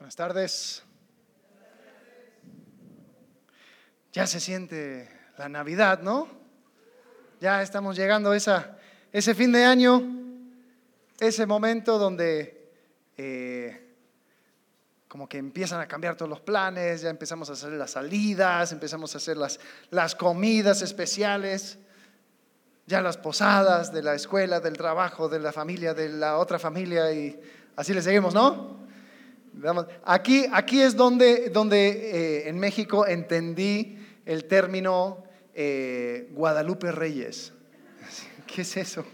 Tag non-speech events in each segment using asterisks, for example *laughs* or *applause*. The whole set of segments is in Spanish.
Buenas tardes. Ya se siente la Navidad, ¿no? Ya estamos llegando a ese fin de año, ese momento donde eh, como que empiezan a cambiar todos los planes, ya empezamos a hacer las salidas, empezamos a hacer las, las comidas especiales, ya las posadas de la escuela, del trabajo, de la familia, de la otra familia y así le seguimos, ¿no? Aquí, aquí es donde, donde eh, en México entendí el término eh, Guadalupe Reyes. ¿Qué es eso?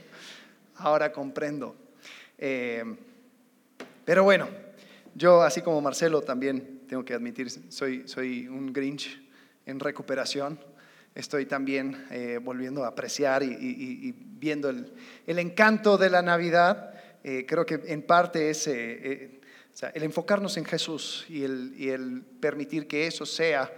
Ahora comprendo. Eh, pero bueno, yo así como Marcelo también tengo que admitir, soy, soy un Grinch en recuperación. Estoy también volviendo a apreciar y, viendo el, el, encanto de la Navidad. creo que en parte es el enfocarnos en Jesús y el, permitir que eso sea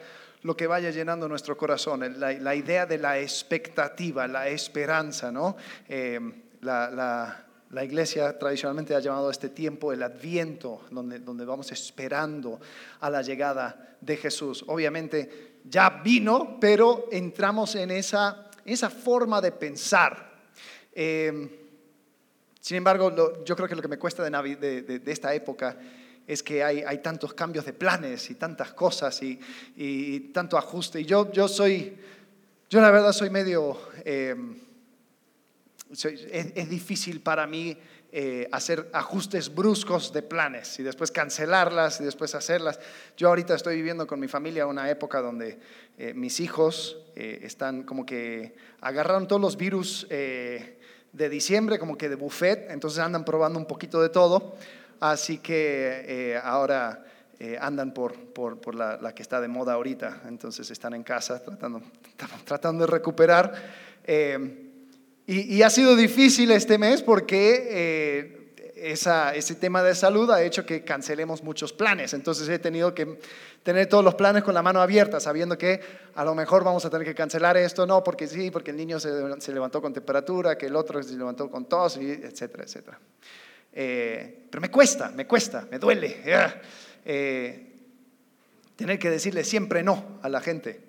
lo que vaya llenando nuestro corazón, la, idea de la expectativa, la esperanza, ¿no? Eh, la, iglesia tradicionalmente ha llamado a este tiempo el adviento, donde, donde vamos esperando a la llegada de Jesús. Obviamente ya vino, pero entramos en esa, esa forma de pensar. Eh, sin embargo, yo creo que lo que me cuesta de, esta época es que hay, tantos cambios de planes y tantas cosas y, tanto ajuste. Y yo, yo soy, yo la verdad soy medio, em, es, difícil para mí eh, hacer ajustes bruscos de planes y después cancelarlas y después hacerlas. Yo ahorita estoy viviendo con mi familia una época donde eh, mis hijos eh, están como que agarraron todos los virus de diciembre, como que de buffet, entonces andan probando un poquito de todo, así que eh, ahora eh, andan por, por, la, que está de moda ahorita, entonces están en casa tratando, *laughs* tratando de recuperar. Eh, y, ha sido difícil este mes porque ese tema de salud ha hecho que cancelemos muchos planes. Entonces he tenido que tener todos los planes con la mano abierta, sabiendo que a lo mejor vamos a tener que cancelar esto, no, porque sí, porque el niño se, levantó con temperatura, que el otro se levantó con tos, etcétera, etcétera. Eh, pero me cuesta, me cuesta, me duele eh, tener que decirle siempre no a la gente,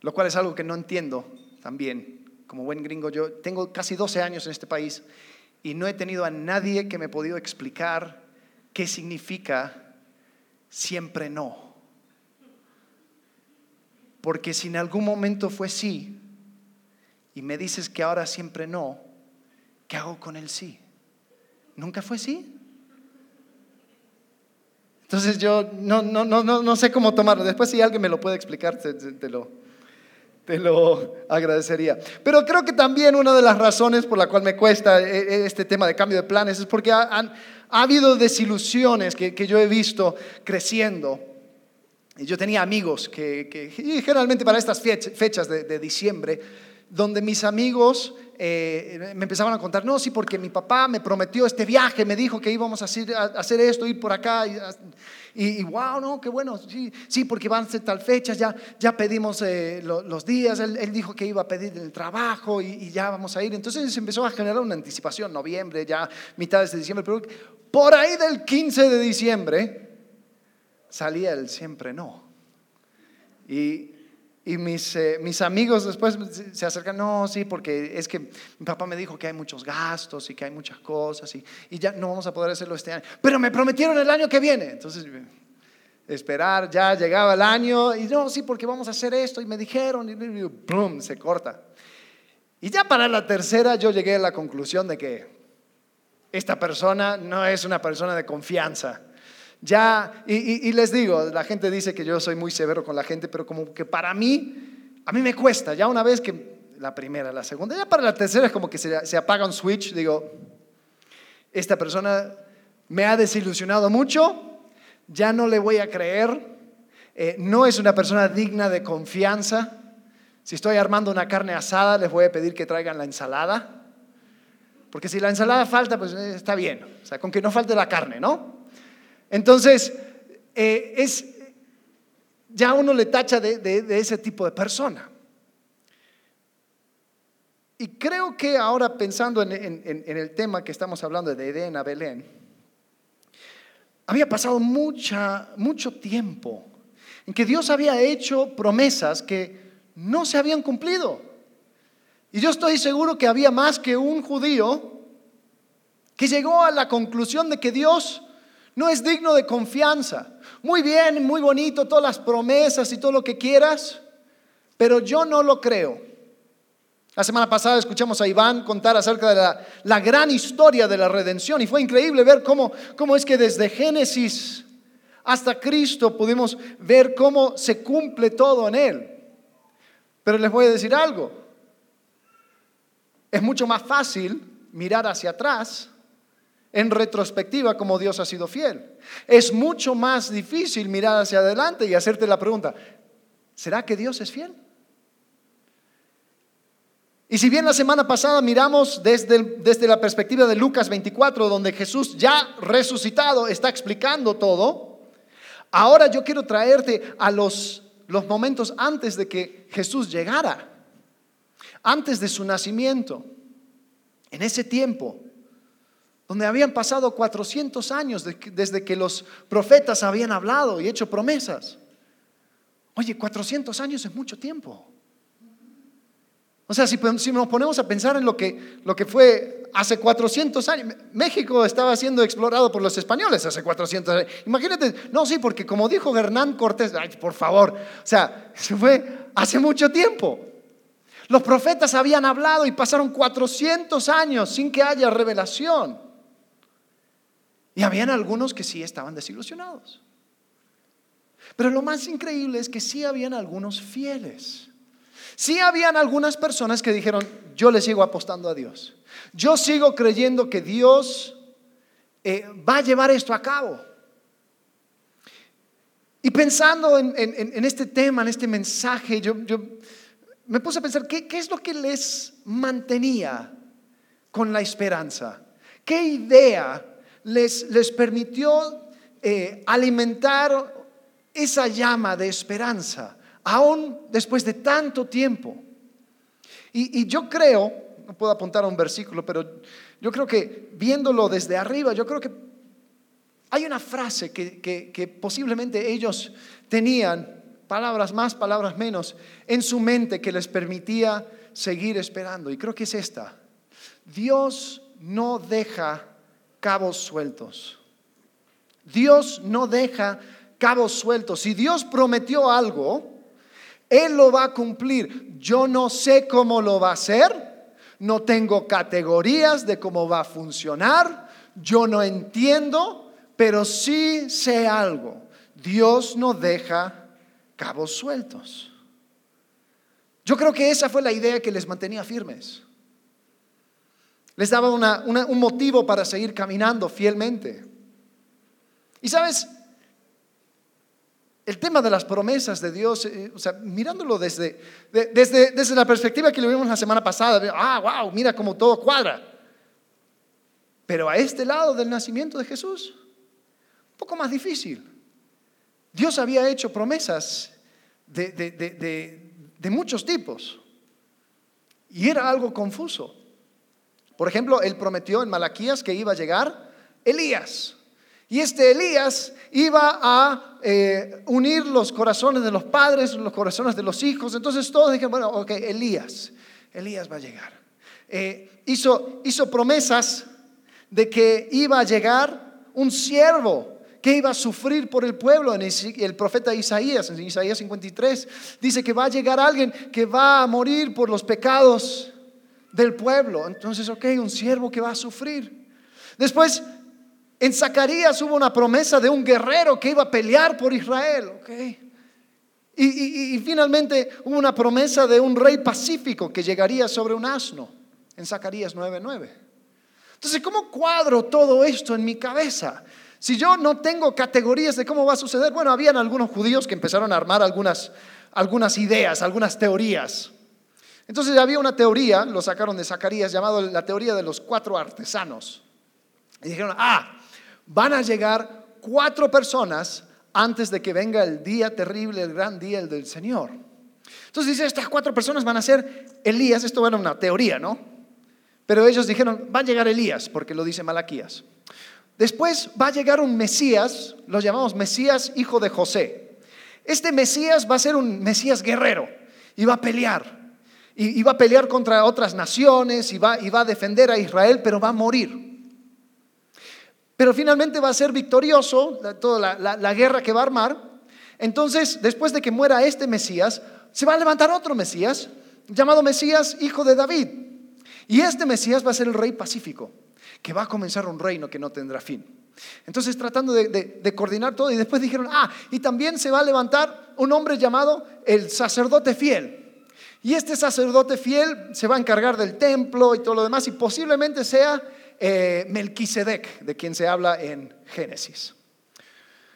lo cual es algo que no entiendo también. Como buen gringo, yo tengo casi 12 años en este país y no he tenido a nadie que me ha podido explicar qué significa siempre no. Porque si en algún momento fue sí y me dices que ahora siempre no, ¿qué hago con el sí? ¿Nunca fue sí? Entonces yo no, no, no, no, sé cómo tomarlo. Después si alguien me lo puede explicar, te lo, te lo agradecería. Pero creo que también una de las razones por la cual me cuesta eh, eh, este tema de cambio de planes es porque ha, habido desilusiones que, yo he visto creciendo. Y yo tenía amigos que, generalmente para estas fechas de diciembre, donde mis amigos eh, me empezaban a contar, no, sí, porque mi papá me prometió este viaje, me dijo que íbamos a hacer, esto, ir por acá, y, wow, no, qué bueno, sí, sí, porque van a ser tal fecha, ya, ya pedimos eh, los días, él, dijo que iba a pedir el trabajo y, ya vamos a ir. Entonces se empezó a generar una anticipación, noviembre, ya mitades de diciembre, pero por ahí del 15 de diciembre salía el siempre no. Y y mis, eh, mis amigos después se acercan, no, sí, porque es que mi papá me dijo que hay muchos gastos y que hay muchas cosas y, y ya no vamos a poder hacerlo este año. Pero me prometieron el año que viene. Entonces, esperar, ya llegaba el año y no, sí, porque vamos a hacer esto y me dijeron y, y se corta. Y ya para la tercera yo llegué a la conclusión de que esta persona no es una persona de confianza ya, y, les digo, la gente dice que yo soy muy severo con la gente, pero como que para mí, a mí me cuesta, ya una vez que la primera, la segunda, ya para la tercera es como que se, apaga un switch, digo, esta persona me ha desilusionado mucho, ya no le voy a creer, eh, no es una persona digna de confianza. Si estoy armando una carne asada, les voy a pedir que traigan la ensalada. Porque si la ensalada falta, pues eh, está bien. O sea, con que no falte la carne, ¿no? Entonces, eh, es, ya uno le tacha de, ese tipo de persona. Y creo que ahora pensando en, el tema que estamos hablando de Edén a Belén, había pasado mucha, mucho tiempo en que Dios había hecho promesas que no se habían cumplido. Y yo estoy seguro que había más que un judío que llegó a la conclusión de que Dios no es digno de confianza. Muy bien, muy bonito, todas las promesas y todo lo que quieras, pero yo no lo creo. La semana pasada escuchamos a Iván contar acerca de la, gran historia de la redención y fue increíble ver cómo, cómo es que desde Génesis hasta Cristo pudimos ver cómo se cumple todo en Él. Pero les voy a decir algo. Es mucho más fácil mirar hacia atrás en retrospectiva como Dios ha sido fiel. Es mucho más difícil mirar hacia adelante y hacerte la pregunta, ¿será que Dios es fiel? Y si bien la semana pasada miramos desde, desde la perspectiva de Lucas 24, donde Jesús ya resucitado está explicando todo, ahora yo quiero traerte a los, los momentos antes de que Jesús llegara, antes de su nacimiento, en ese tiempo, donde habían pasado 400 años desde que los profetas habían hablado y hecho promesas. Oye, 400 años es mucho tiempo. O sea, si, nos ponemos a pensar en lo que, lo que fue hace 400 años, México estaba siendo explorado por los españoles hace 400 años. Imagínate, no, sí, porque como dijo Hernán Cortés, ay, por favor, o sea, se fue hace mucho tiempo. Los profetas habían hablado y pasaron 400 años sin que haya revelación. Y habían algunos que sí estaban desilusionados. Pero lo más increíble es que sí habían algunos fieles. Sí habían algunas personas que dijeron, yo le sigo apostando a Dios. Yo sigo creyendo que Dios eh, va a llevar esto a cabo. Y pensando en, este tema, en este mensaje, yo, me puse a pensar, ¿qué, es lo que les mantenía con la esperanza? ¿Qué idea les, les permitió eh, alimentar esa llama de esperanza? aún después de tanto tiempo. Y, yo creo, no puedo apuntar a un versículo, pero yo creo que viéndolo desde arriba, yo creo que hay una frase que, que posiblemente ellos tenían, palabras más, palabras menos, en su mente que les permitía seguir esperando. Y creo que es esta. Dios no deja cabos sueltos. Dios no deja cabos sueltos. Si Dios prometió algo, él lo va a cumplir. Yo no sé cómo lo va a hacer, no tengo categorías de cómo va a funcionar, yo no entiendo, pero sí sé algo. Dios no deja cabos sueltos. Yo creo que esa fue la idea que les mantenía firmes. Les daba un motivo para seguir caminando fielmente. Y sabes, el tema de las promesas de Dios, eh, o sea, mirándolo desde, desde, desde la perspectiva que lo vimos la semana pasada, ah, wow, mira cómo todo cuadra. Pero a este lado del nacimiento de Jesús, un poco más difícil. Dios había hecho promesas de, de muchos tipos y era algo confuso. Por ejemplo, él prometió en Malaquías que iba a llegar Elías. Y este Elías iba a eh, unir los corazones de los padres, los corazones de los hijos. Entonces todos dijeron, bueno, ok, Elías, Elías va a llegar. Eh, hizo, promesas de que iba a llegar un siervo que iba a sufrir por el pueblo. En el profeta Isaías, en Isaías 53, dice que va a llegar alguien que va a morir por los pecados del pueblo. Entonces, ok, un siervo que va a sufrir. Después en Zacarías hubo una promesa de un guerrero que iba a pelear por Israel. Y, finalmente hubo una promesa de un rey pacífico que llegaría sobre un asno en Zacarías 9:9. Entonces, ¿cómo cuadro todo esto en mi cabeza? Si yo no tengo categorías de cómo va a suceder, bueno, habían algunos judíos que empezaron a armar algunas, algunas ideas, algunas teorías. Entonces había una teoría, lo sacaron de Zacarías, llamado la teoría de los cuatro artesanos. Y dijeron, ah, van a llegar cuatro personas antes de que venga el día terrible, el gran día el del Señor. Entonces dice, estas cuatro personas van a ser Elías, esto era una teoría, ¿no? Pero ellos dijeron, va a llegar Elías, porque lo dice Malaquías. Después va a llegar un Mesías, lo llamamos Mesías hijo de José. Este Mesías va a ser un Mesías guerrero y va a pelear. Y, va a pelear contra otras naciones y va, a defender a Israel, pero va a morir. Pero finalmente va a ser victorioso toda la, guerra que va a armar. Entonces, después de que muera este Mesías, se va a levantar otro Mesías, llamado Mesías hijo de David. Y este Mesías va a ser el rey pacífico, que va a comenzar un reino que no tendrá fin. Entonces, tratando de, coordinar todo, y después dijeron, ah, y también se va a levantar un hombre llamado el sacerdote fiel. Y este sacerdote fiel se va a encargar del templo y todo lo demás, y posiblemente sea eh, Melquisedec, de quien se habla en Génesis.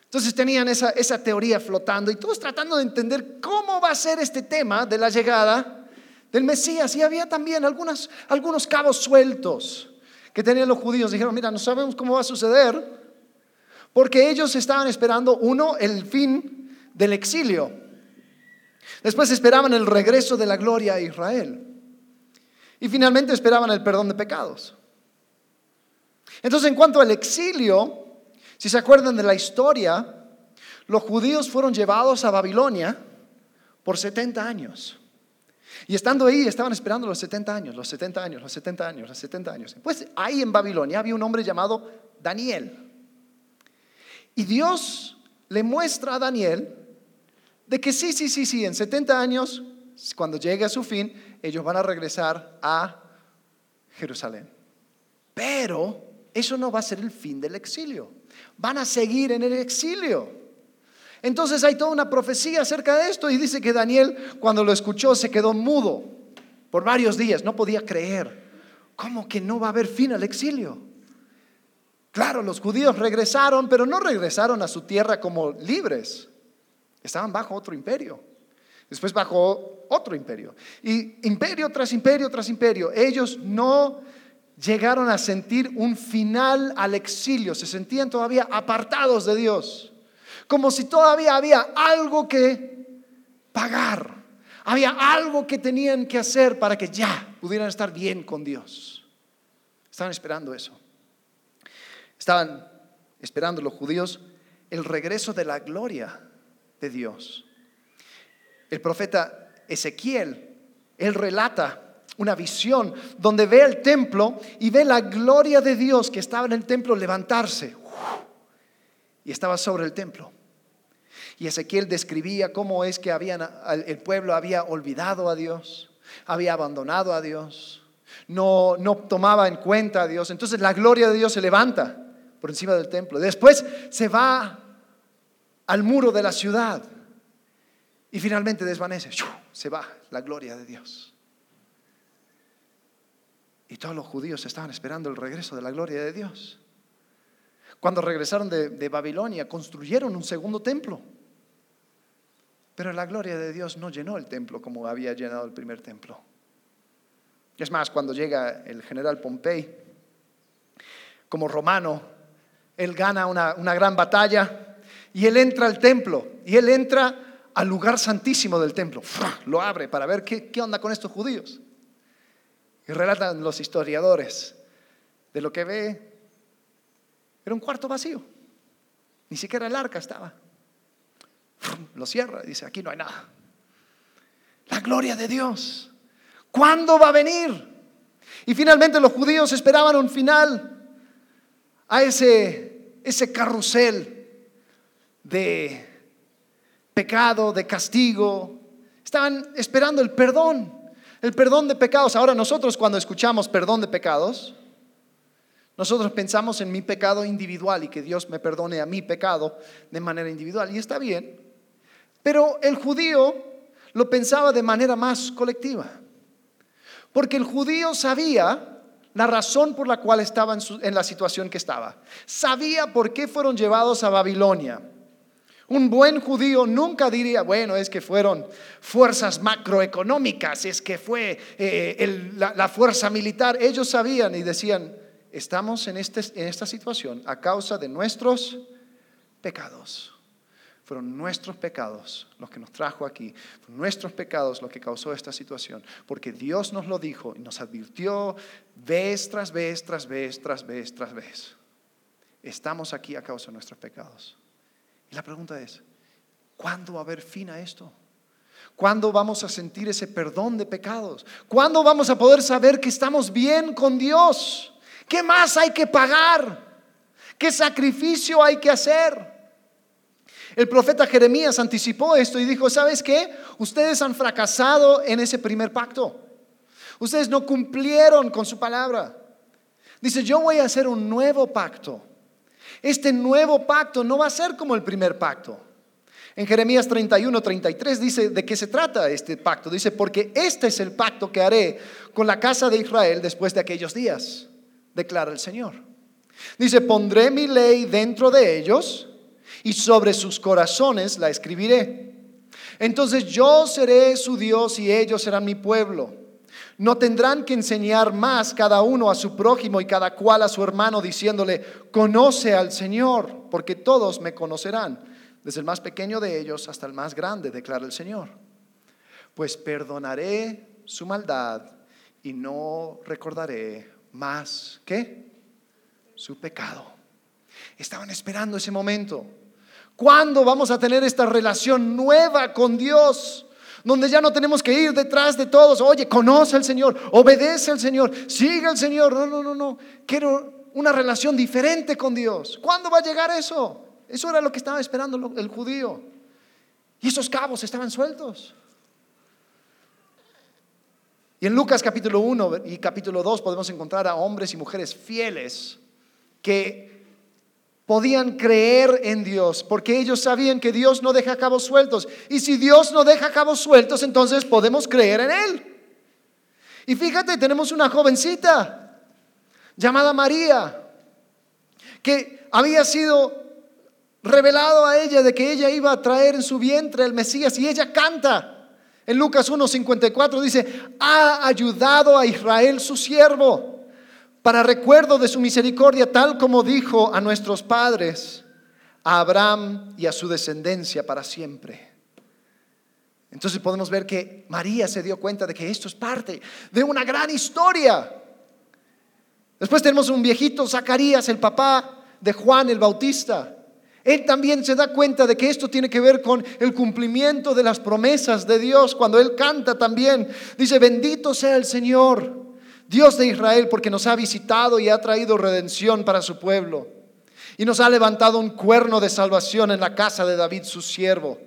Entonces tenían esa, teoría flotando y todos tratando de entender cómo va a ser este tema de la llegada del Mesías. Y había también algunos cabos sueltos que tenían los judíos. Dijeron, mira, no sabemos cómo va a suceder, porque ellos estaban esperando, uno, el fin del exilio. Después esperaban el regreso de la gloria a Israel. Y finalmente esperaban el perdón de pecados. Entonces, en cuanto al exilio, si se acuerdan de la historia, los judíos fueron llevados a Babilonia por 70 años. Y estando ahí, estaban esperando los 70 años, los 70 años, los 70 años, los 70 años. Pues ahí en Babilonia había un hombre llamado Daniel. Y Dios le muestra a Daniel de que sí, sí, sí, sí, en 70 años, cuando llegue a su fin, ellos van a regresar a Jerusalén. Pero eso no va a ser el fin del exilio. Van a seguir en el exilio. Entonces hay toda una profecía acerca de esto y dice que Daniel cuando lo escuchó se quedó mudo por varios días, no podía creer. ¿Cómo que no va a haber fin al exilio? Claro, los judíos regresaron, pero no regresaron a su tierra como libres. Estaban bajo otro imperio. Después bajo otro imperio. Y imperio tras imperio tras imperio. Ellos no llegaron a sentir un final al exilio. Se sentían todavía apartados de Dios. Como si todavía había algo que pagar. Había algo que tenían que hacer para que ya pudieran estar bien con Dios. Estaban esperando eso. Estaban esperando los judíos el regreso de la gloria de Dios. El profeta Ezequiel, él relata una visión donde ve el templo y ve la gloria de Dios que estaba en el templo levantarse y estaba sobre el templo. Y Ezequiel describía cómo es que habían, el pueblo había olvidado a Dios, había abandonado a Dios, no, no tomaba en cuenta a Dios. Entonces la gloria de Dios se levanta por encima del templo. Después se va al muro de la ciudad y finalmente desvanece. Se va la gloria de Dios. Y todos los judíos estaban esperando el regreso de la gloria de Dios. Cuando regresaron de, Babilonia, construyeron un segundo templo. Pero la gloria de Dios no llenó el templo como había llenado el primer templo. Es más, cuando llega el general Pompey, como romano, él gana una, una gran batalla y él entra al templo y él entra al lugar santísimo del templo. Lo abre para ver qué, qué onda con estos judíos. Y relatan los historiadores de lo que ve. Era un cuarto vacío. Ni siquiera el arca estaba. Lo cierra y dice, aquí no hay nada. La gloria de Dios. ¿Cuándo va a venir? Y finalmente los judíos esperaban un final a ese, ese carrusel de pecado, de castigo. Estaban esperando el perdón, el perdón de pecados. Ahora nosotros cuando escuchamos perdón de pecados, nosotros pensamos en mi pecado individual y que Dios me perdone a mi pecado de manera individual. Y está bien. Pero el judío lo pensaba de manera más colectiva. Porque el judío sabía la razón por la cual estaba en, en, la situación que estaba. Sabía por qué fueron llevados a Babilonia. Un buen judío nunca diría, bueno, es que fueron fuerzas macroeconómicas, es que fue eh, la, fuerza militar. Ellos sabían y decían, estamos en, este, en esta situación a causa de nuestros pecados. Fueron nuestros pecados los que nos trajo aquí, nuestros pecados los que causó esta situación, porque Dios nos lo dijo y nos advirtió vez tras vez, tras vez, tras vez, tras vez. estamos aquí a causa de nuestros pecados. Y la pregunta es, ¿cuándo va a haber fin a esto? ¿Cuándo vamos a sentir ese perdón de pecados? ¿Cuándo vamos a poder saber que estamos bien con Dios? ¿Qué más hay que pagar? ¿Qué sacrificio hay que hacer? El profeta Jeremías anticipó esto y dijo, ¿sabes qué? Ustedes han fracasado en ese primer pacto. Ustedes no cumplieron con su palabra. Dice, yo voy a hacer un nuevo pacto. Este nuevo pacto no va a ser como el primer pacto. En Jeremías 31, 33 dice de qué se trata este pacto. Dice, porque este es el pacto que haré con la casa de Israel después de aquellos días, declara el Señor. Dice, pondré mi ley dentro de ellos y sobre sus corazones la escribiré. Entonces yo seré su Dios y ellos serán mi pueblo. No tendrán que enseñar más cada uno a su prójimo y cada cual a su hermano diciéndole, conoce al Señor, porque todos me conocerán, desde el más pequeño de ellos hasta el más grande, declara el Señor. Pues perdonaré su maldad y no recordaré más que su pecado. Estaban esperando ese momento. ¿Cuándo vamos a tener esta relación nueva con Dios? Donde ya no tenemos que ir detrás de todos. Oye, conoce al Señor, obedece al Señor, sigue al Señor. No, no, no, no. Quiero una relación diferente con Dios. ¿Cuándo va a llegar eso? Eso era lo que estaba esperando el judío. Y esos cabos estaban sueltos. Y en Lucas capítulo 1 y capítulo 2 podemos encontrar a hombres y mujeres fieles que podían creer en Dios, porque ellos sabían que Dios no deja cabos sueltos. Y si Dios no deja cabos sueltos, entonces podemos creer en Él. Y fíjate, tenemos una jovencita llamada María, que había sido revelado a ella de que ella iba a traer en su vientre el Mesías y ella canta. En Lucas 1:54 dice, ha ayudado a Israel su siervo para recuerdo de su misericordia, tal como dijo a nuestros padres, a Abraham y a su descendencia para siempre. Entonces podemos ver que María se dio cuenta de que esto es parte de una gran historia. Después tenemos un viejito, Zacarías, el papá de Juan el Bautista. Él también se da cuenta de que esto tiene que ver con el cumplimiento de las promesas de Dios. Cuando él canta también, dice, bendito sea el Señor Dios de Israel, porque nos ha visitado y ha traído redención para su pueblo. Y nos ha levantado un cuerno de salvación en la casa de David, su siervo,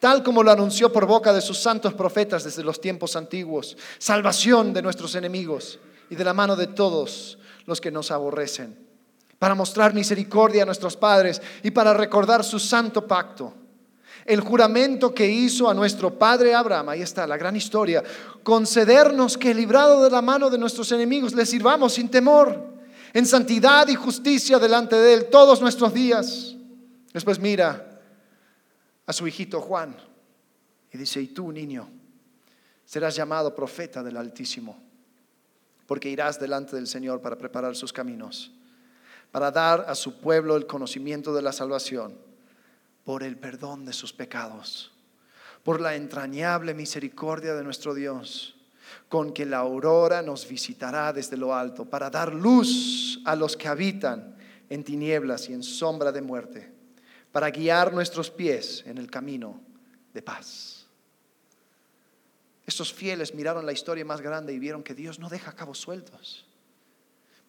tal como lo anunció por boca de sus santos profetas desde los tiempos antiguos. Salvación de nuestros enemigos y de la mano de todos los que nos aborrecen. Para mostrar misericordia a nuestros padres y para recordar su santo pacto el juramento que hizo a nuestro padre Abraham, ahí está la gran historia, concedernos que librado de la mano de nuestros enemigos le sirvamos sin temor, en santidad y justicia delante de él todos nuestros días. Después mira a su hijito Juan y dice, y tú niño, serás llamado profeta del Altísimo, porque irás delante del Señor para preparar sus caminos, para dar a su pueblo el conocimiento de la salvación por el perdón de sus pecados, por la entrañable misericordia de nuestro Dios, con que la aurora nos visitará desde lo alto para dar luz a los que habitan en tinieblas y en sombra de muerte, para guiar nuestros pies en el camino de paz. Estos fieles miraron la historia más grande y vieron que Dios no deja cabos sueltos.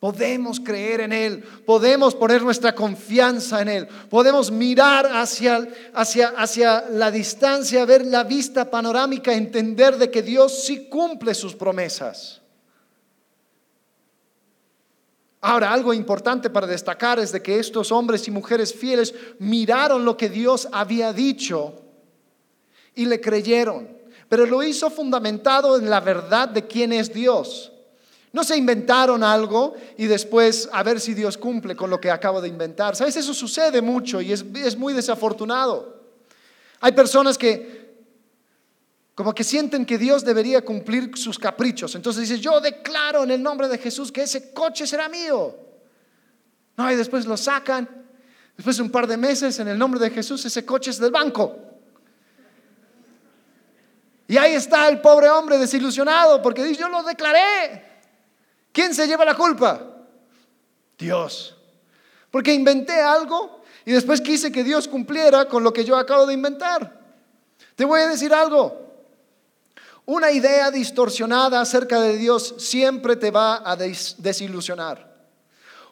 Podemos creer en Él, podemos poner nuestra confianza en Él, podemos mirar hacia, hacia, hacia la distancia, ver la vista panorámica, entender de que Dios sí cumple sus promesas. Ahora, algo importante para destacar es de que estos hombres y mujeres fieles miraron lo que Dios había dicho y le creyeron, pero lo hizo fundamentado en la verdad de quién es Dios. No se inventaron algo y después a ver si Dios cumple con lo que acabo de inventar. ¿Sabes? Eso sucede mucho y es, muy desafortunado. Hay personas que como que sienten que Dios debería cumplir sus caprichos. Entonces dice, yo declaro en el nombre de Jesús que ese coche será mío. No, y después lo sacan. Después de un par de meses, en el nombre de Jesús, ese coche es del banco. Y ahí está el pobre hombre desilusionado porque dice, yo lo declaré. ¿Quién se lleva la culpa? Dios. Porque inventé algo y después quise que Dios cumpliera con lo que yo acabo de inventar. Te voy a decir algo. Una idea distorsionada acerca de Dios siempre te va a desilusionar.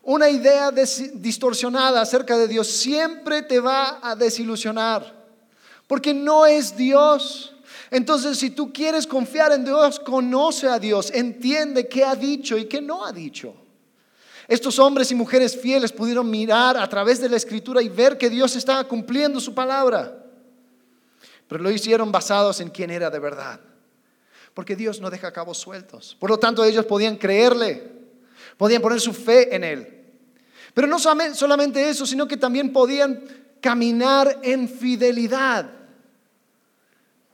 Una idea distorsionada acerca de Dios siempre te va a desilusionar. Porque no es Dios. Entonces, si tú quieres confiar en Dios, conoce a Dios, entiende qué ha dicho y qué no ha dicho. Estos hombres y mujeres fieles pudieron mirar a través de la escritura y ver que Dios estaba cumpliendo su palabra. Pero lo hicieron basados en quién era de verdad. Porque Dios no deja cabos sueltos. Por lo tanto, ellos podían creerle, podían poner su fe en Él. Pero no solamente eso, sino que también podían caminar en fidelidad.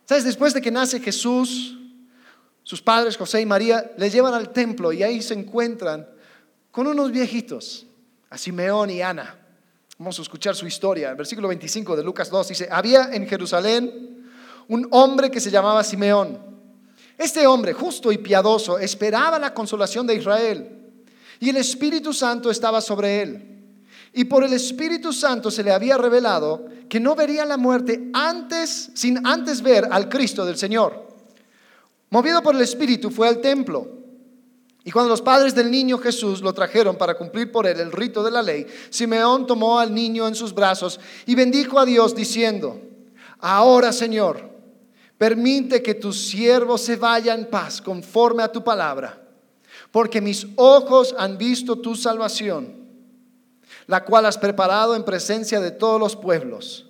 ¿Sabes? Después de que nace Jesús, sus padres, José y María, le llevan al templo y ahí se encuentran con unos viejitos, a Simeón y Ana. Vamos a escuchar su historia. El versículo 25 de Lucas 2 dice, había en Jerusalén un hombre que se llamaba Simeón. Este hombre, justo y piadoso, esperaba la consolación de Israel y el Espíritu Santo estaba sobre él. Y por el Espíritu Santo se le había revelado que no vería la muerte antes, sin antes ver al Cristo del Señor. Movido por el Espíritu fue al templo y cuando los padres del niño Jesús lo trajeron para cumplir por él el rito de la ley, Simeón tomó al niño en sus brazos y bendijo a Dios diciendo, ahora Señor, permite que tu siervo se vaya en paz conforme a tu palabra, porque mis ojos han visto tu salvación, la cual has preparado en presencia de todos los pueblos,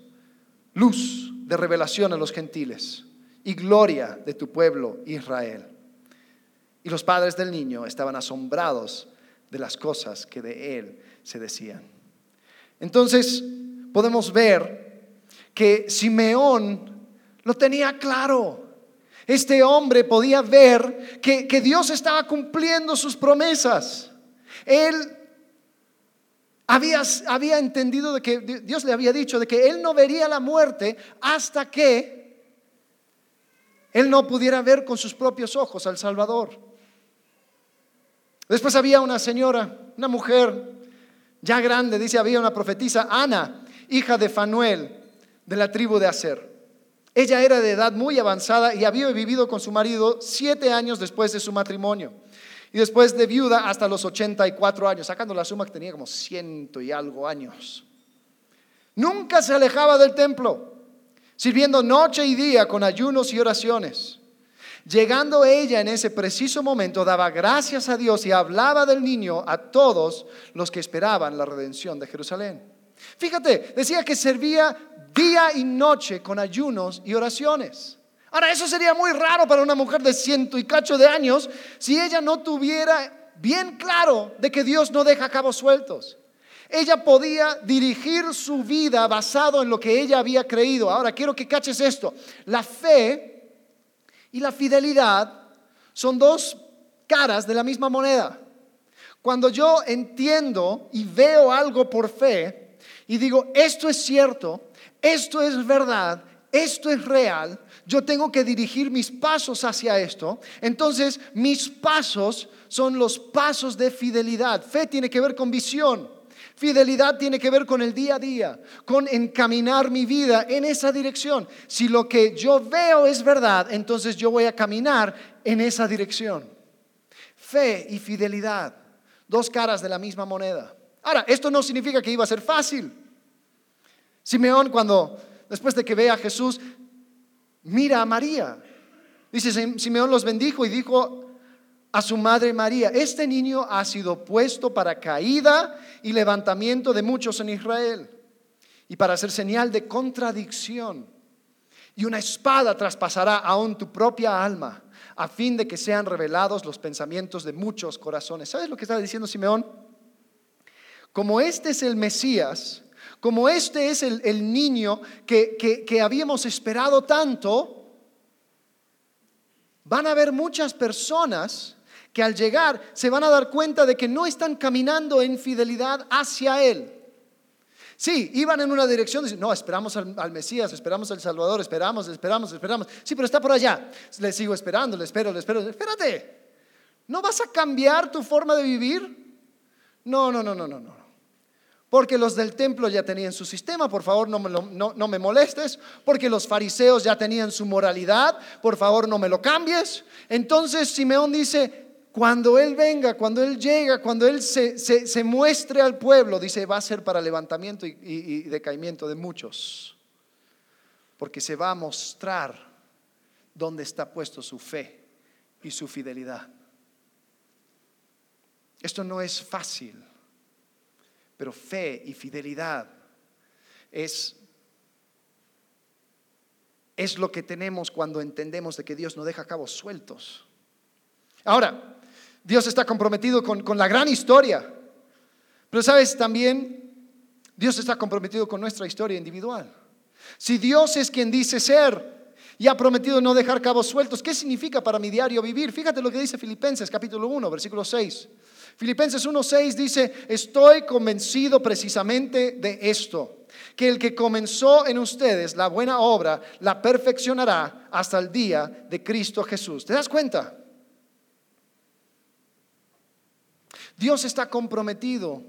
luz de revelación a los gentiles y gloria de tu pueblo Israel. Y los padres del niño estaban asombrados de las cosas que de él se decían. Entonces podemos ver que Simeón lo tenía claro. Este hombre podía ver que, que Dios estaba cumpliendo sus promesas. Él había, había, entendido de que Dios le había dicho de que él no vería la muerte hasta que él no pudiera ver con sus propios ojos al Salvador. Después había una señora, una mujer ya grande, dice, había una profetisa, Ana, hija de Fanuel, de la tribu de Aser. Ella era de edad muy avanzada y había vivido con su marido siete años después de su matrimonio. Y después de viuda hasta los 84 años, sacando la suma que tenía como ciento y algo años. Nunca se alejaba del templo, sirviendo noche y día con ayunos y oraciones. Llegando ella en ese preciso momento, daba gracias a Dios y hablaba del niño a todos los que esperaban la redención de Jerusalén. Fíjate, decía que servía día y noche con ayunos y oraciones. Ahora, eso sería muy raro para una mujer de ciento y cacho de años si ella no tuviera bien claro de que Dios no deja cabos sueltos. Ella podía dirigir su vida basado en lo que ella había creído. Ahora, quiero que caches esto. La fe y la fidelidad son dos caras de la misma moneda. Cuando yo entiendo y veo algo por fe y digo, esto es cierto, esto es verdad, esto es real, yo tengo que dirigir mis pasos hacia esto. Entonces, mis pasos son los pasos de fidelidad. Fe tiene que ver con visión. Fidelidad tiene que ver con el día a día, con encaminar mi vida en esa dirección. Si lo que yo veo es verdad, entonces yo voy a caminar en esa dirección. Fe y fidelidad, dos caras de la misma moneda. Ahora, esto no significa que iba a ser fácil. Simeón cuando, después de que ve a Jesús, mira a María. Dice, Simeón los bendijo y dijo a su madre María, este niño ha sido puesto para caída y levantamiento de muchos en Israel y para ser señal de contradicción. Y una espada traspasará aún tu propia alma a fin de que sean revelados los pensamientos de muchos corazones. ¿Sabes lo que está diciendo Simeón? Como este es el Mesías, como este es el, niño que, habíamos esperado tanto, van a haber muchas personas que al llegar se van a dar cuenta de que no están caminando en fidelidad hacia Él. Sí, iban en una dirección, no, esperamos al, Mesías, esperamos al Salvador, esperamos, esperamos, esperamos. Sí, pero está por allá. Le sigo esperando, le espero, le espero. Espérate, ¿no vas a cambiar tu forma de vivir? No, no, no, no, no, no. Porque los del templo ya tenían su sistema, por favor no me, molestes, porque los fariseos ya tenían su moralidad, por favor no me lo cambies. Entonces Simeón dice, cuando Él venga, cuando Él llega, cuando Él se, muestre al pueblo, dice, va a ser para levantamiento y, y decaimiento de muchos, porque se va a mostrar dónde está puesto su fe y su fidelidad. Esto no es fácil, pero fe y fidelidad es es lo que tenemos cuando entendemos de que Dios no deja cabos sueltos. Ahora, Dios está comprometido con, con, la gran historia, pero sabes también, Dios está comprometido con nuestra historia individual. Si Dios es quien dice ser y ha prometido no dejar cabos sueltos, ¿qué significa para mi diario vivir? Fíjate lo que dice Filipenses capítulo 1, versículo 6. Filipenses 1.6 dice, estoy convencido precisamente de esto, que el que comenzó en ustedes la buena obra la perfeccionará hasta el día de Cristo Jesús. ¿Te das cuenta? Dios está comprometido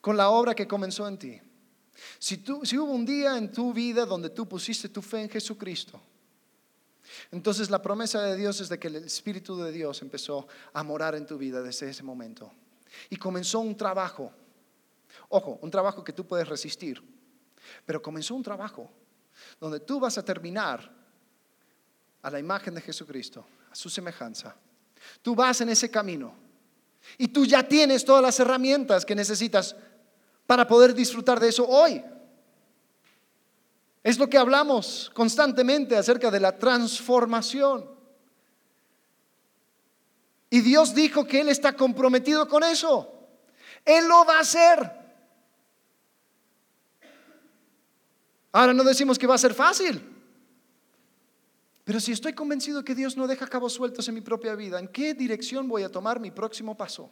con la obra que comenzó en ti. Si, si hubo un día en tu vida donde tú pusiste tu fe en Jesucristo, entonces la promesa de Dios es de que el Espíritu de Dios empezó a morar en tu vida desde ese momento. Y comenzó un trabajo. Ojo, un trabajo que tú puedes resistir. Pero comenzó un trabajo donde tú vas a terminar a la imagen de Jesucristo, a su semejanza. Tú vas en ese camino y tú ya tienes todas las herramientas que necesitas para poder disfrutar de eso hoy. Es lo que hablamos constantemente acerca de la transformación. Y Dios dijo que Él está comprometido con eso. Él lo va a hacer. Ahora no decimos que va a ser fácil. Pero si estoy convencido que Dios no deja cabos sueltos en mi propia vida, ¿en qué dirección voy a tomar mi próximo paso?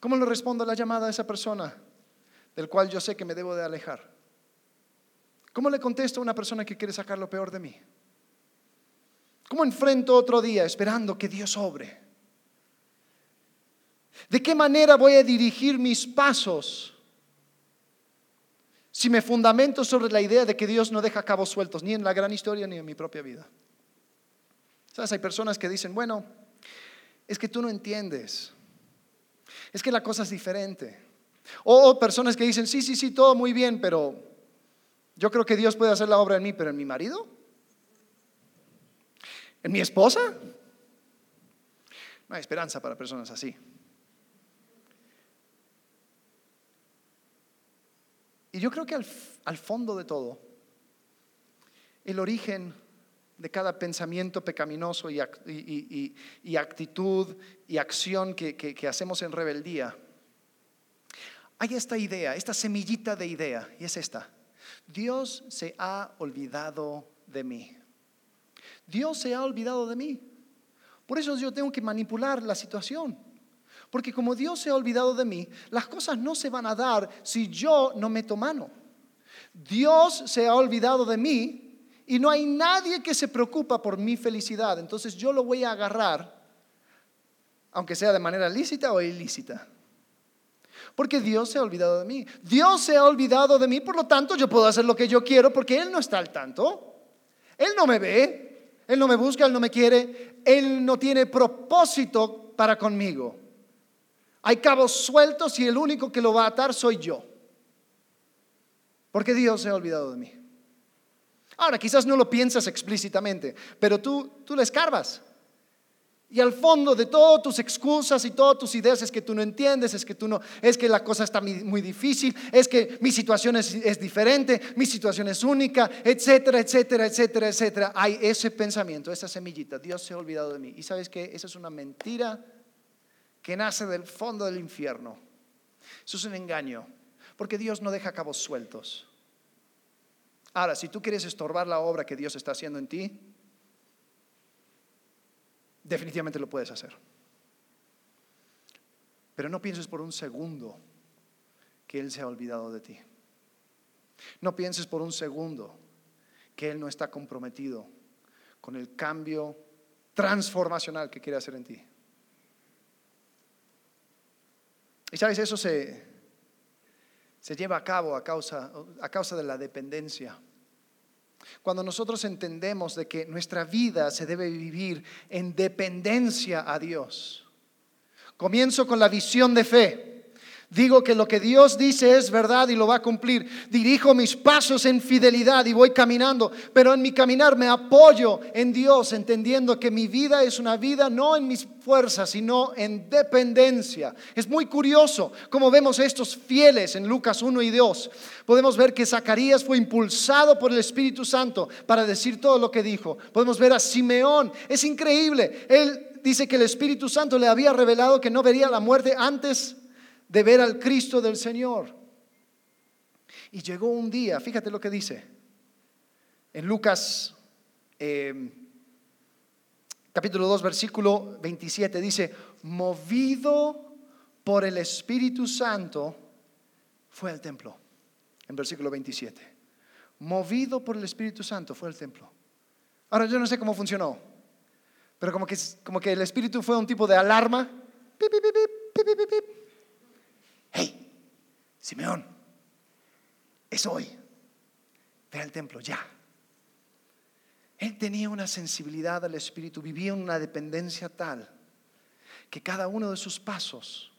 ¿Cómo le respondo a la llamada a esa persona del cual yo sé que me debo de alejar? ¿Cómo le contesto a una persona que quiere sacar lo peor de mí? ¿Cómo enfrento otro día esperando que Dios obre? ¿De qué manera voy a dirigir mis pasos si me fundamento sobre la idea de que Dios no deja cabos sueltos, ni en la gran historia ni en mi propia vida? ¿Sabes? Hay personas que dicen, bueno, es que tú no entiendes, es que la cosa es diferente. O personas que dicen, sí, sí, sí, todo muy bien, pero yo creo que Dios puede hacer la obra en mí, pero en mi marido, en mi esposa, no hay esperanza para personas así. Y yo creo que al, fondo de todo, el origen de cada pensamiento pecaminoso y, actitud y acción que hacemos en rebeldía, hay esta idea, esta semillita de idea, y es esta. Dios se ha olvidado de mí. Dios se ha olvidado de mí. Por eso yo tengo que manipular la situación. Porque como Dios se ha olvidado de mí, las cosas no se van a dar si yo no meto mano. Dios se ha olvidado de mí y no hay nadie que se preocupa por mi felicidad. Entonces yo lo voy a agarrar, aunque sea de manera lícita o ilícita. Porque Dios se ha olvidado de mí. Dios se ha olvidado de mí, por lo tanto yo puedo hacer lo que yo quiero porque Él no está al tanto. Él no me ve, Él no me busca, Él no me quiere, Él no tiene propósito para conmigo. Hay cabos sueltos y el único que lo va a atar soy yo. Porque Dios se ha olvidado de mí. Ahora, quizás no lo piensas explícitamente, pero tú, tú le escarbas. Y al fondo de todas tus excusas y todas tus ideas es que tú no entiendes, es que tú no, es que la cosa está muy difícil, es que mi situación es, es diferente, mi situación es única, etcétera, etcétera, etcétera, etcétera. Hay ese pensamiento, esa semillita, Dios se ha olvidado de mí. Y sabes que esa es una mentira que nace del fondo del infierno. Eso es un engaño, porque Dios no deja cabos sueltos. Ahora, si tú quieres estorbar la obra que Dios está haciendo en ti, definitivamente lo puedes hacer. Pero no pienses por un segundo que Él se ha olvidado de ti. No pienses por un segundo que Él no está comprometido con el cambio transformacional que quiere hacer en ti. Y sabes, eso se, se lleva a cabo a causa, a causa de la dependencia. Cuando nosotros entendemos de que nuestra vida se debe vivir en dependencia a Dios. Comienzo con la visión de fe. Digo que lo que Dios dice es verdad y lo va a cumplir. Dirijo mis pasos en fidelidad y voy caminando, pero en mi caminar me apoyo en Dios, entendiendo que mi vida es una vida no en mis fuerzas, sino en dependencia. Es muy curioso cómo vemos estos fieles en Lucas 1 y 2. Podemos ver que Zacarías fue impulsado por el Espíritu Santo para decir todo lo que dijo. Podemos ver a Simeón. Es increíble. Él dice que el Espíritu Santo le había revelado que no vería la muerte antes de ver al Cristo del Señor. Y llegó un día, fíjate lo que dice, en Lucas em, capítulo 2, versículo 27, dice, movido por el Espíritu Santo, fue al templo, en versículo 27. Movido por el Espíritu Santo, fue al templo. Ahora yo no sé cómo funcionó, pero como que, como que el Espíritu fue un tipo de alarma. Pip, hey, Simeón, es hoy, ve al templo ya. Él tenía una sensibilidad al Espíritu, vivía en una dependencia tal que cada uno de sus pasos,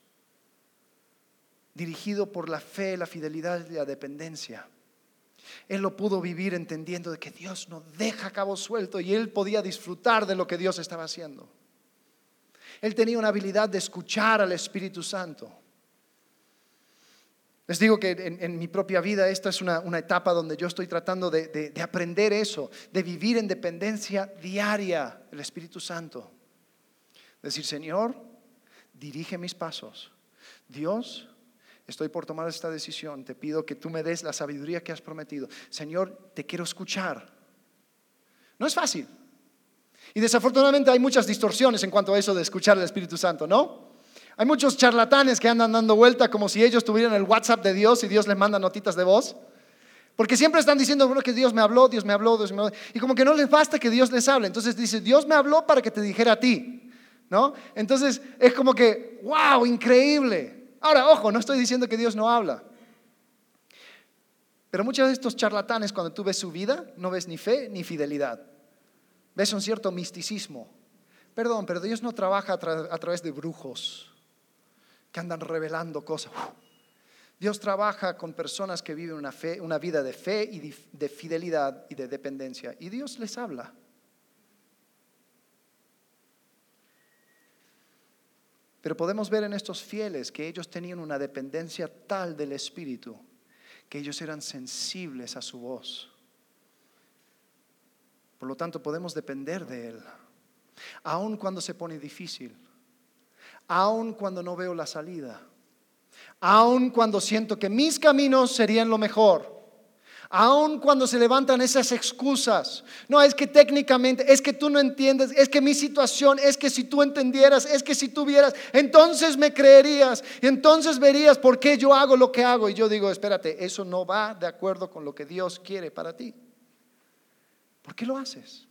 dirigido por la fe, la fidelidad y la dependencia, él lo pudo vivir entendiendo de que Dios no deja cabo suelto y él podía disfrutar de lo que Dios estaba haciendo. Él tenía una habilidad de escuchar al Espíritu Santo. Les digo que en, mi propia vida esta es una, etapa donde yo estoy tratando de, aprender eso, de vivir en dependencia diaria del Espíritu Santo. Decir, Señor, dirige mis pasos. Dios, estoy por tomar esta decisión. Te pido que tú me des la sabiduría que has prometido. Señor, te quiero escuchar. No es fácil. Y desafortunadamente hay muchas distorsiones en cuanto a eso de escuchar al Espíritu Santo, ¿no? Hay muchos charlatanes que andan dando vuelta como si ellos tuvieran el WhatsApp de Dios y Dios les manda notitas de voz. Porque siempre están diciendo, bueno, que Dios me habló, Dios me habló, Dios me habló. Y como que no les basta que Dios les hable. Entonces dice, Dios me habló para que te dijera a ti. ¿No? Entonces es como que, wow, increíble. Ahora, ojo, no estoy diciendo que Dios no habla. Pero muchos de estos charlatanes, cuando tú ves su vida, no ves ni fe ni fidelidad. Ves un cierto misticismo. Perdón, pero Dios no trabaja a través de brujos que andan revelando cosas. Dios trabaja con personas que viven una, fe, una vida de fe y de fidelidad y de dependencia. Y Dios les habla. Pero podemos ver en estos fieles que ellos tenían una dependencia tal del Espíritu que ellos eran sensibles a su voz. Por lo tanto, podemos depender de Él, aun cuando se pone difícil aun cuando no veo la salida, aun cuando siento que mis caminos serían lo mejor, aun cuando se levantan esas excusas. No, es que técnicamente, es que tú no entiendes, es que mi situación, es que si tú entendieras, es que si tú vieras, entonces me creerías, entonces verías por qué yo hago lo que hago. Y yo digo, espérate, eso no va de acuerdo con lo que Dios quiere para ti. ¿Por qué lo haces?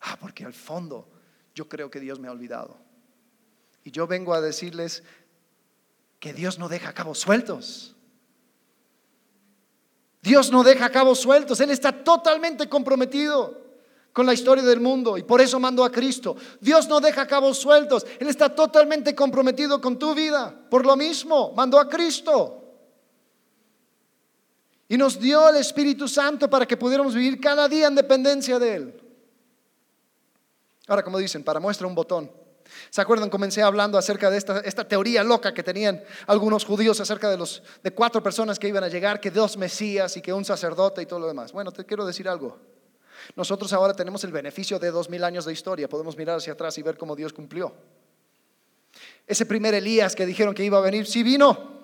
Ah, porque al fondo yo creo que Dios me ha olvidado. Y yo vengo a decirles que Dios no deja cabos sueltos. Dios no deja cabos sueltos. Él está totalmente comprometido con la historia del mundo y por eso mandó a Cristo. Dios no deja cabos sueltos. Él está totalmente comprometido con tu vida. Por lo mismo, mandó a Cristo. Y nos dio el Espíritu Santo para que pudiéramos vivir cada día en dependencia de Él. Ahora, como dicen, para muestra un botón. ¿Se acuerdan? Comencé hablando acerca de esta, teoría loca que tenían algunos judíos acerca de, los, de cuatro personas que iban a llegar, que dos Mesías y que un sacerdote y todo lo demás. Bueno, te quiero decir algo. Nosotros ahora tenemos el beneficio de dos mil años de historia. Podemos mirar hacia atrás y ver cómo Dios cumplió. Ese primer Elías que dijeron que iba a venir, sí vino.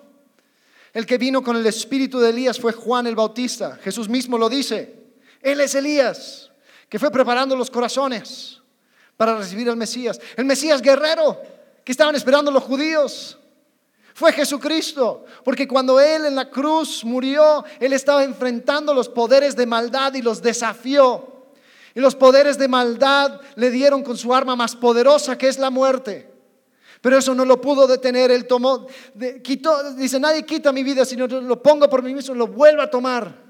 El que vino con el espíritu de Elías fue Juan el Bautista. Jesús mismo lo dice. Él es Elías, que fue preparando los corazones para recibir al Mesías. El Mesías guerrero que estaban esperando los judíos. Fue Jesucristo, porque cuando Él en la cruz murió, Él estaba enfrentando los poderes de maldad y los desafió. Y los poderes de maldad le dieron con su arma más poderosa, que es la muerte. Pero eso no lo pudo detener. Él tomó, quitó, dice, nadie quita mi vida, sino lo pongo por mí mismo, lo vuelvo a tomar.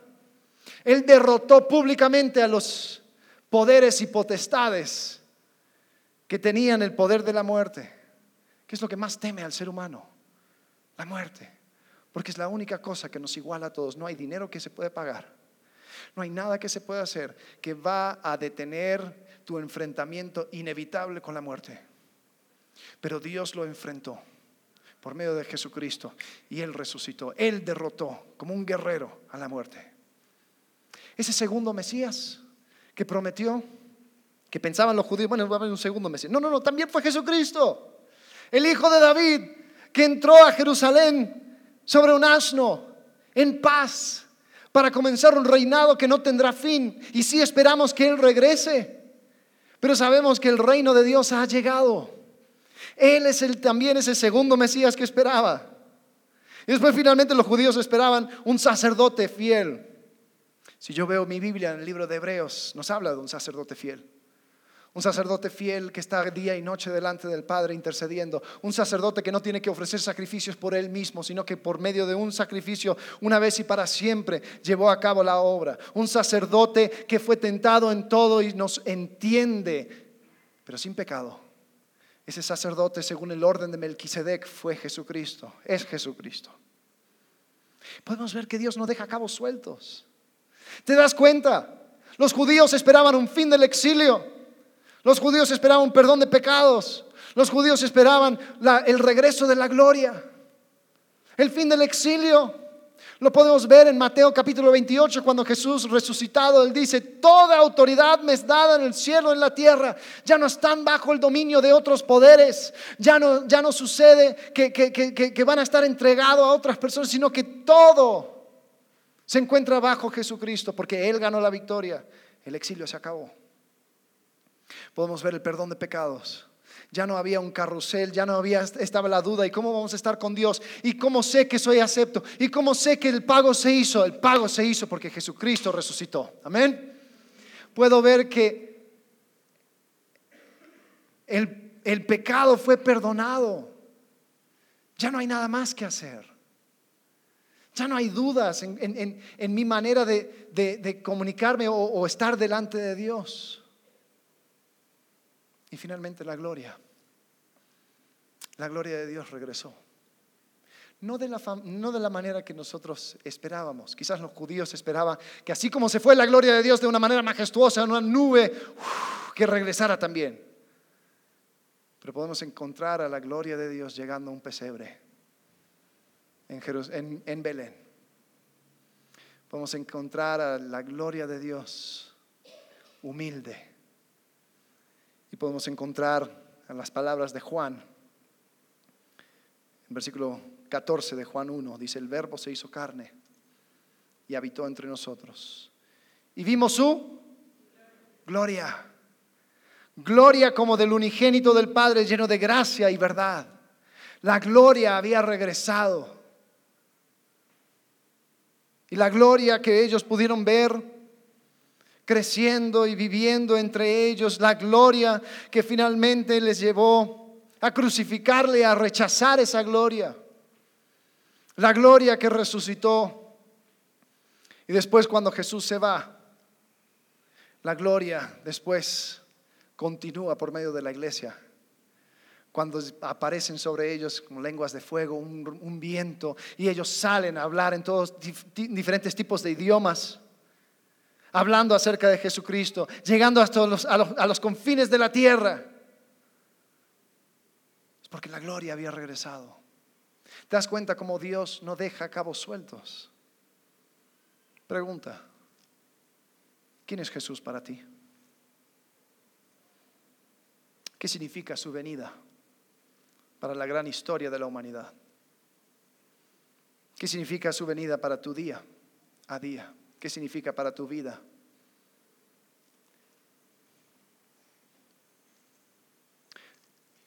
Él derrotó públicamente a los poderes y potestades que tenían el poder de la muerte. ¿Qué es lo que más teme al ser humano? La muerte. Porque es la única cosa que nos iguala a todos. No hay dinero que se puede pagar. No hay nada que se pueda hacer que va a detener tu enfrentamiento inevitable con la muerte. Pero Dios lo enfrentó por medio de Jesucristo y Él resucitó. Él derrotó como un guerrero a la muerte. Ese segundo Mesías que prometió, que pensaban los judíos, bueno, va a haber un segundo Mesías. No, no, no, también fue Jesucristo, el hijo de David, que entró a Jerusalén sobre un asno, en paz, para comenzar un reinado que no tendrá fin. Y sí esperamos que Él regrese, pero sabemos que el reino de Dios ha llegado. Él es el, también ese segundo Mesías que esperaba. Y después finalmente los judíos esperaban un sacerdote fiel. Si yo veo mi Biblia en el libro de Hebreos, nos habla de un sacerdote fiel. Un sacerdote fiel que está día y noche delante del Padre intercediendo. Un sacerdote que no tiene que ofrecer sacrificios por él mismo, sino que por medio de un sacrificio, una vez y para siempre, llevó a cabo la obra. Un sacerdote que fue tentado en todo y nos entiende, pero sin pecado. Ese sacerdote, según el orden de Melquisedec, fue Jesucristo, es Jesucristo. Podemos ver que Dios no deja cabos sueltos. ¿Te das cuenta? Los judíos esperaban un fin del exilio. Los judíos esperaban perdón de pecados. Los judíos esperaban el regreso de la gloria. El fin del exilio. Lo podemos ver en Mateo capítulo 28 cuando Jesús resucitado, él dice, toda autoridad me es dada en el cielo y en la tierra. Ya no están bajo el dominio de otros poderes. Ya no, ya no sucede que, que van a estar entregados a otras personas, sino que todo se encuentra bajo Jesucristo porque Él ganó la victoria. El exilio se acabó. Podemos ver el perdón de pecados ya no había un carrusel, ya no había, estaba la duda, ¿y cómo vamos a estar con Dios? ¿Y cómo sé que soy acepto? ¿Y cómo sé que el pago se hizo? El pago se hizo porque Jesucristo resucitó. Amén. Puedo ver que el, pecado fue perdonado. Ya no hay nada más que hacer. Ya no hay dudas en, mi manera de, comunicarme o estar delante de Dios. Y finalmente la gloria. La gloria de Dios regresó. No de, la, no de la manera que nosotros esperábamos. Quizás los judíos esperaban que así como se fue la gloria de Dios de una manera majestuosa, en una nube, que regresara también. Pero podemos encontrar a la gloria de Dios llegando a un pesebre en, en Belén. Podemos encontrar a la gloria de Dios humilde y podemos encontrar en las palabras de Juan, en versículo 14 de Juan 1, dice, el verbo se hizo carne y habitó entre nosotros. Y vimos su gloria. Gloria como del unigénito del Padre lleno de gracia y verdad. La gloria había regresado. Y la gloria que ellos pudieron ver creciendo y viviendo entre ellos la gloria que finalmente les llevó a crucificarle, a rechazar esa gloria. La gloria que resucitó. Y después cuando Jesús se va, la gloria después continúa por medio de la iglesia. Cuando aparecen sobre ellos como lenguas de fuego, un, viento, y ellos salen a hablar en todos diferentes tipos de idiomas hablando acerca de Jesucristo, llegando hasta los, a, los, confines de la tierra. Es porque la gloria había regresado. ¿Te das cuenta cómo Dios no deja cabos sueltos? Pregunta, ¿quién es Jesús para ti? ¿Qué significa su venida para la gran historia de la humanidad? ¿Qué significa su venida para tu día a día? ¿Qué significa para tu vida?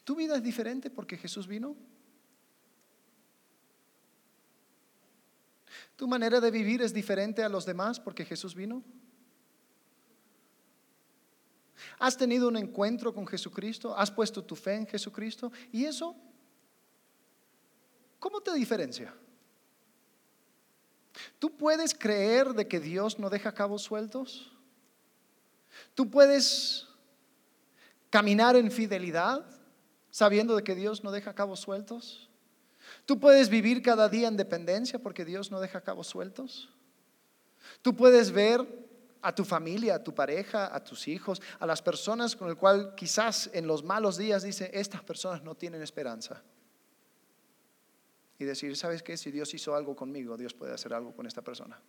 ¿Tu vida es diferente porque Jesús vino? ¿Tu manera de vivir es diferente a los demás porque Jesús vino? ¿Has tenido un encuentro con Jesucristo? ¿Has puesto tu fe en Jesucristo? Y eso ¿cómo te diferencia? ¿Tú puedes creer de que Dios no deja cabos sueltos? ¿Tú puedes caminar en fidelidad sabiendo de que Dios no deja cabos sueltos? ¿Tú puedes vivir cada día en dependencia porque Dios no deja cabos sueltos? ¿Tú puedes ver a tu familia, a tu pareja, a tus hijos, a las personas con el cual quizás en los malos días dice, estas personas no tienen esperanza? Y decir, ¿sabes qué? Si Dios hizo algo conmigo, Dios puede hacer algo con esta persona.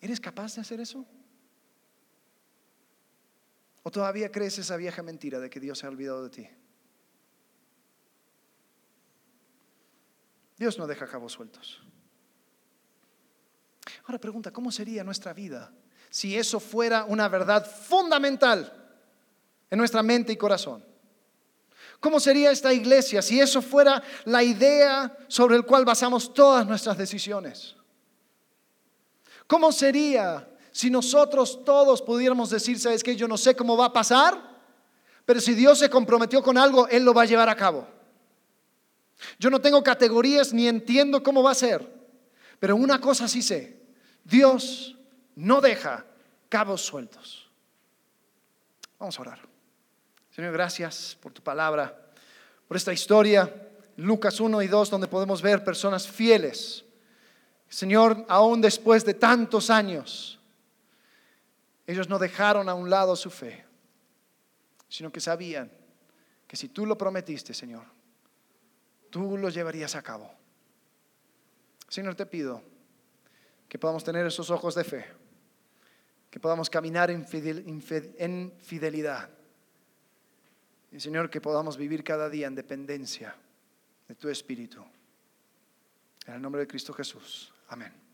¿Eres capaz de hacer eso? ¿O todavía crees esa vieja mentira de que Dios se ha olvidado de ti? Dios no deja cabos sueltos. Ahora pregunta, ¿cómo sería nuestra vida si eso fuera una verdad fundamental en nuestra mente y corazón? ¿Cómo sería esta iglesia si eso fuera la idea sobre el cual basamos todas nuestras decisiones? ¿Cómo sería si nosotros todos pudiéramos decir, sabes que yo no sé cómo va a pasar, pero si Dios se comprometió con algo, Él lo va a llevar a cabo? Yo no tengo categorías ni entiendo cómo va a ser, pero una cosa sí sé, Dios no deja cabos sueltos. Vamos a orar. Señor, gracias por tu palabra, por esta historia, Lucas 1 y 2, donde podemos ver personas fieles. Señor, aún después de tantos años, ellos no dejaron a un lado su fe, sino que sabían que si tú lo prometiste, Señor, tú lo llevarías a cabo. Señor, te pido que podamos tener esos ojos de fe, que podamos caminar en, fidelidad. Y Señor, que podamos vivir cada día en dependencia de tu Espíritu. En el nombre de Cristo Jesús. Amén.